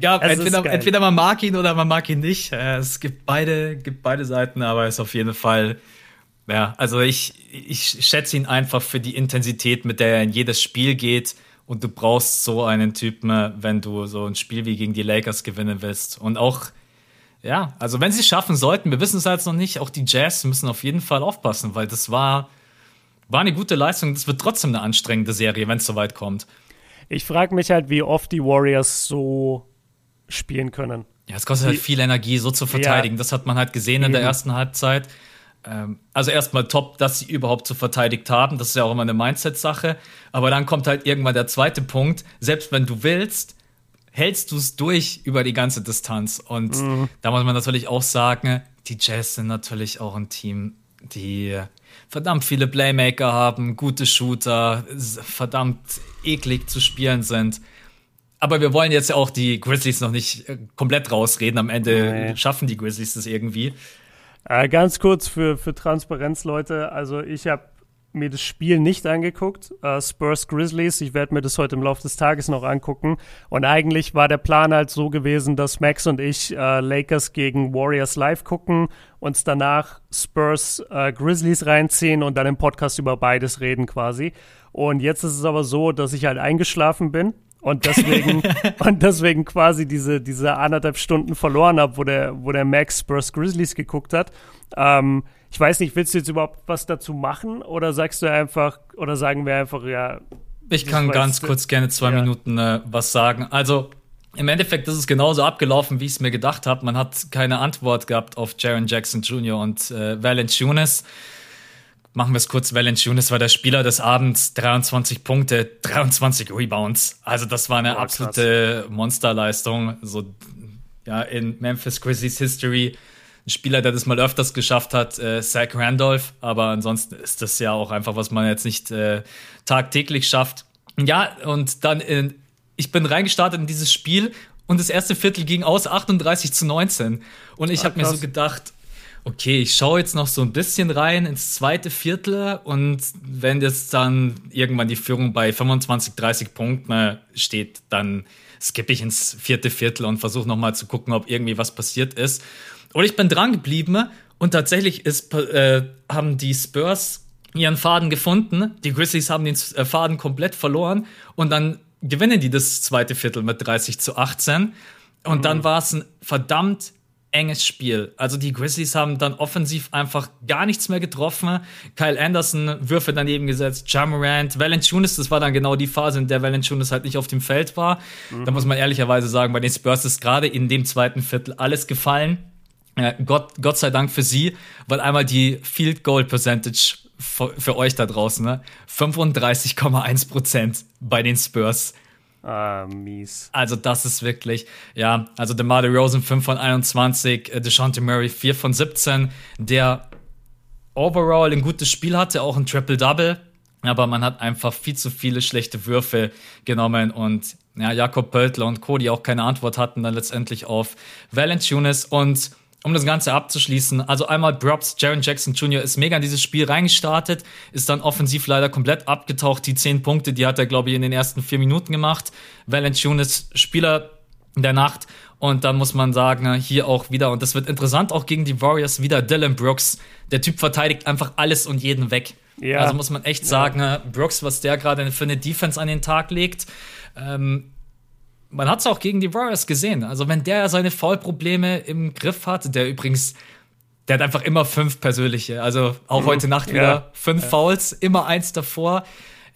Ja, es entweder, ist entweder man mag ihn oder man mag ihn nicht. Es gibt beide, gibt beide Seiten, aber es ist auf jeden Fall. Ja, also ich, ich schätze ihn einfach für die Intensität, mit der er in jedes Spiel geht. Und du brauchst so einen Typen, wenn du so ein Spiel wie gegen die Lakers gewinnen willst. Und auch ja, also wenn sie es schaffen sollten, wir wissen es jetzt noch nicht, auch die Jazz müssen auf jeden Fall aufpassen, weil das war, war eine gute Leistung. Das wird trotzdem eine anstrengende Serie, wenn es soweit kommt. Ich frage mich halt, wie oft die Warriors so spielen können. Ja, es kostet halt die, halt viel Energie, so zu verteidigen. Ja, das hat man halt gesehen eben. in der ersten Halbzeit. Ähm, also erstmal top, dass sie überhaupt so verteidigt haben. Das ist ja auch immer eine Mindset-Sache. Aber dann kommt halt irgendwann der zweite Punkt. Selbst wenn du willst, hältst du es durch über die ganze Distanz. Und mhm. da muss man natürlich auch sagen, die Jazz sind natürlich auch ein Team, die verdammt viele Playmaker haben, gute Shooter, verdammt eklig zu spielen sind. Aber wir wollen jetzt ja auch die Grizzlies noch nicht äh, komplett rausreden. Am Ende nee. schaffen die Grizzlies das irgendwie. Äh, ganz kurz für, für Transparenz, Leute. Also ich habe mir das Spiel nicht angeguckt. Uh, Spurs Grizzlies, ich werde mir das heute im Laufe des Tages noch angucken. Und eigentlich war der Plan halt so gewesen, dass Max und ich uh, Lakers gegen Warriors live gucken, uns danach Spurs uh, Grizzlies reinziehen und dann im Podcast über beides reden quasi. Und jetzt ist es aber so, dass ich halt eingeschlafen bin und deswegen und deswegen quasi diese diese anderthalb Stunden verloren habe, wo der wo der Max Spurs Grizzlies geguckt hat. Ähm, ich weiß nicht, willst du jetzt überhaupt was dazu machen oder sagst du einfach, oder sagen wir einfach, ja. Ich kann ganz kurz gerne zwei ja. Minuten äh, was sagen. Also, im Endeffekt ist es genauso abgelaufen, wie ich es mir gedacht habe. Man hat keine Antwort gehabt auf Jaron Jackson Jr. und äh, Valanciunas. Machen wir es kurz. Valanciunas war der Spieler des Abends. 23 Punkte, 23 Rebounds. Also das war eine oh, absolute Monsterleistung. So ja in Memphis Grizzlies History ein Spieler, der das mal öfters geschafft hat, äh, Zach Randolph. Aber ansonsten ist das ja auch einfach, was man jetzt nicht äh, tagtäglich schafft. Ja, und dann, in, äh, ich bin reingestartet in dieses Spiel und das erste Viertel ging aus 38 zu 19. Und ich habe mir so gedacht, okay, ich schaue jetzt noch so ein bisschen rein ins zweite Viertel und wenn jetzt dann irgendwann die Führung bei 25, 30 Punkten steht, dann skippe ich ins vierte Viertel und versuche nochmal zu gucken, ob irgendwie was passiert ist. Und ich bin dran geblieben und tatsächlich ist, äh, haben die Spurs ihren Faden gefunden. Die Grizzlies haben den äh, Faden komplett verloren und dann gewinnen die das zweite Viertel mit 30 zu 18. Und mhm. dann war es ein verdammt enges Spiel. Also die Grizzlies haben dann offensiv einfach gar nichts mehr getroffen. Kyle Anderson Würfe daneben gesetzt, Jamorant, Valanciunas, das war dann genau die Phase, in der Valanciunas halt nicht auf dem Feld war. Mhm. Da muss man ehrlicherweise sagen, bei den Spurs ist gerade in dem zweiten Viertel alles gefallen. Äh, Gott, Gott sei Dank für sie, weil einmal die Field Goal Percentage für, für euch da draußen, ne? 35,1 Prozent bei den Spurs. Ah, mies. Also, das ist wirklich, ja, also DeMar DeRozan 5 von 21, äh, DeShante Murray 4 von 17, der overall ein gutes Spiel hatte, auch ein Triple-Double, aber man hat einfach viel zu viele schlechte Würfe genommen und ja, Jakob Pöltler und Cody auch keine Antwort hatten dann letztendlich auf Valanciunas und um das Ganze abzuschließen, also einmal Props, Jaron Jackson Jr. ist mega in dieses Spiel reingestartet, ist dann offensiv leider komplett abgetaucht. Die zehn Punkte, die hat er, glaube ich, in den ersten vier Minuten gemacht. Valanciunas Spieler der Nacht. Und dann muss man sagen, hier auch wieder, und das wird interessant, auch gegen die Warriors wieder Dylan Brooks. Der Typ verteidigt einfach alles und jeden weg. Ja. Also muss man echt sagen, ja. Brooks, was der gerade für eine Defense an den Tag legt, ähm, man hat es auch gegen die Warriors gesehen. Also wenn der seine Foul-Probleme im Griff hat, der übrigens, der hat einfach immer fünf persönliche. Also auch mhm. heute Nacht wieder ja. fünf ja. Fouls, immer eins davor.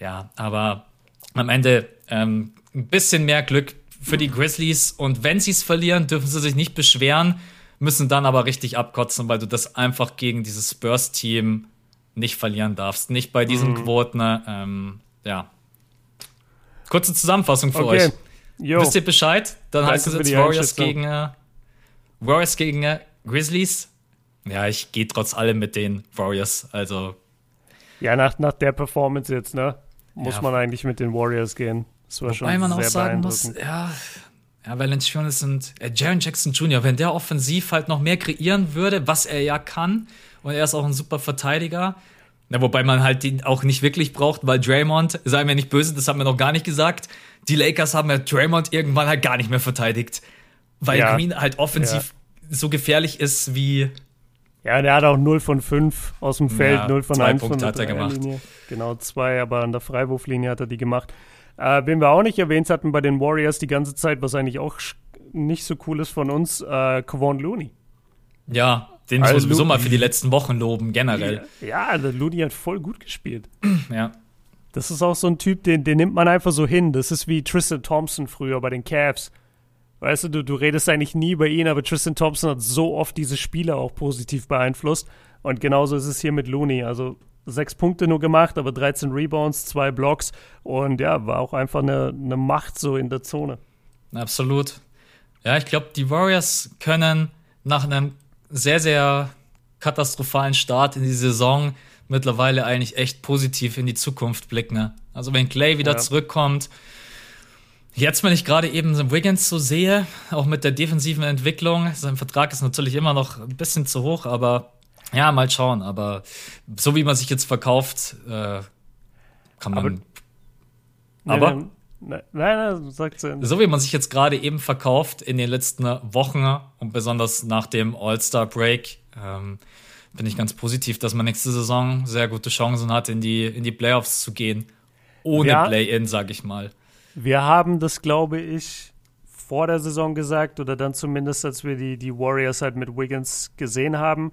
Ja, aber am Ende ähm, ein bisschen mehr Glück für die Grizzlies. Und wenn sie es verlieren, dürfen sie sich nicht beschweren, müssen dann aber richtig abkotzen, weil du das einfach gegen dieses Spurs-Team nicht verlieren darfst. Nicht bei diesen mhm. Quoten. Ähm, ja. Kurze Zusammenfassung für okay. euch. Jo. Wisst ihr Bescheid? Dann Danke heißt es jetzt Warriors gegen, äh, Warriors gegen äh, Grizzlies. Ja, ich gehe trotz allem mit den Warriors. Also. Ja, nach, nach der Performance jetzt, ne? Muss ja. man eigentlich mit den Warriors gehen. Das war Wobei schon man auch sagen muss, ja, ja, Valanciunas und äh, Jaron Jackson Jr., wenn der offensiv halt noch mehr kreieren würde, was er ja kann, und er ist auch ein super Verteidiger, ja, wobei man halt den auch nicht wirklich braucht, weil Draymond, sei mir nicht böse, das haben wir noch gar nicht gesagt, die Lakers haben ja Draymond irgendwann halt gar nicht mehr verteidigt. Weil ja. Green halt offensiv ja. so gefährlich ist wie. Ja, der hat auch 0 von 5 aus dem Feld, ja, 0 von zwei 1 Punkte von hat er gemacht. Linie. Genau, zwei, aber an der Freiwurflinie hat er die gemacht. Äh, wen wir auch nicht erwähnt hatten bei den Warriors die ganze Zeit, was eigentlich auch nicht so cool ist von uns, äh, Kevon Looney. Ja, den also, muss man sowieso mal für die letzten Wochen loben, generell. Ja, der Looney hat voll gut gespielt. Ja. Das ist auch so ein Typ, den, den nimmt man einfach so hin. Das ist wie Tristan Thompson früher bei den Cavs. Weißt du, du, du redest eigentlich nie über ihn, aber Tristan Thompson hat so oft diese Spiele auch positiv beeinflusst. Und genauso ist es hier mit Looney. Also sechs Punkte nur gemacht, aber 13 Rebounds, zwei Blocks. Und ja, war auch einfach eine, eine Macht so in der Zone. Absolut. Ja, ich glaube, die Warriors können nach einem sehr, sehr katastrophalen Start in die Saison mittlerweile eigentlich echt positiv in die Zukunft blicken. Ne? Also wenn Clay wieder ja. zurückkommt, jetzt, wenn ich gerade eben Wiggins so sehe, auch mit der defensiven Entwicklung, sein Vertrag ist natürlich immer noch ein bisschen zu hoch, aber ja, mal schauen. Aber so wie man sich jetzt verkauft, äh, kann man. Aber. aber Nein, nein, sagt sie. So wie man sich jetzt gerade eben verkauft in den letzten Wochen und besonders nach dem All-Star-Break, ähm, bin ich ganz positiv, dass man nächste Saison sehr gute Chancen hat, in die, in die Playoffs zu gehen. Ohne ja, Play-In, sag ich mal. Wir haben das, glaube ich, vor der Saison gesagt, oder dann zumindest, als wir die, die Warriors halt mit Wiggins gesehen haben.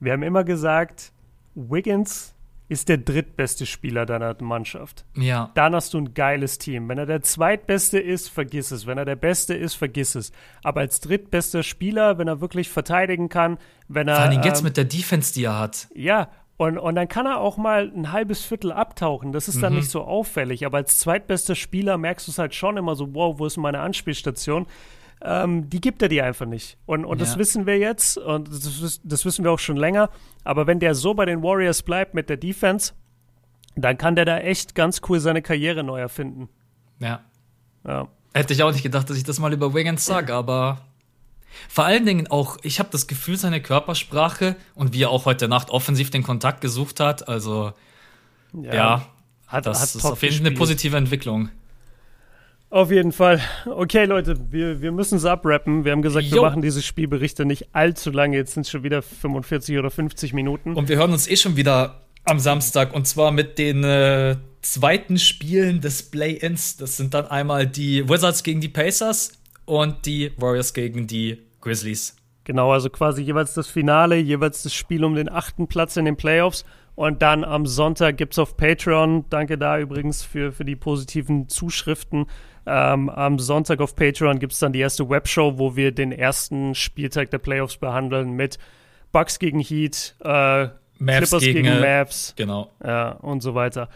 Wir haben immer gesagt, Wiggins ist der drittbeste Spieler deiner Mannschaft. Ja. Dann hast du ein geiles Team. Wenn er der zweitbeste ist, vergiss es. Wenn er der Beste ist, vergiss es. Aber als drittbester Spieler, wenn er wirklich verteidigen kann, wenn er. Vor allem jetzt ähm, mit der Defense, die er hat. Ja. Und, und dann kann er auch mal ein halbes Viertel abtauchen. Das ist mhm. dann nicht so auffällig. Aber als zweitbester Spieler merkst du es halt schon immer so, wow, wo ist meine Anspielstation? Ähm, die gibt er dir einfach nicht. Und, und ja. das wissen wir jetzt und das, das, wissen wir auch schon länger. Aber wenn der so bei den Warriors bleibt mit der Defense, dann kann der da echt ganz cool seine Karriere neu erfinden. Ja. ja. Hätte ich auch nicht gedacht, dass ich das mal über Wiggins sage, aber Vor allen Dingen auch, ich habe das Gefühl, seine Körpersprache und wie er auch heute Nacht offensiv den Kontakt gesucht hat, also ja, ja hat, das hat ist auf jeden Fall eine positive Entwicklung. Auf jeden Fall. Okay, Leute, wir, wir müssen es abrappen. Wir haben gesagt, jo. wir machen diese Spielberichte nicht allzu lange. Jetzt sind es schon wieder 45 oder 50 Minuten. Und wir hören uns eh schon wieder am Samstag und zwar mit den äh, zweiten Spielen des Play-Ins. Das sind dann einmal die Wizards gegen die Pacers und die Warriors gegen die Grizzlies. Genau, also quasi jeweils das Finale, jeweils das Spiel um den achten Platz in den Playoffs. Und dann am Sonntag gibt es auf Patreon, danke da übrigens für, für die positiven Zuschriften. Ähm, am Sonntag auf Patreon gibt es dann die erste Webshow, wo wir den ersten Spieltag der Playoffs behandeln mit Bucks gegen Heat, äh, Clippers gegen, gegen äh, Mavs. Genau. Ja, und so weiter.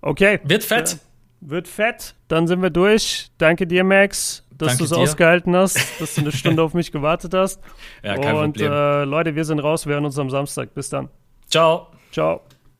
Okay. Wird fett. Äh, wird fett. Dann sind wir durch. Danke dir, Max, dass du es ausgehalten hast, dass du eine Stunde auf mich gewartet hast. Ja, kein und, Problem. Und äh, Leute, wir sind raus. Wir hören uns am Samstag. Bis dann. Ciao. Ciao.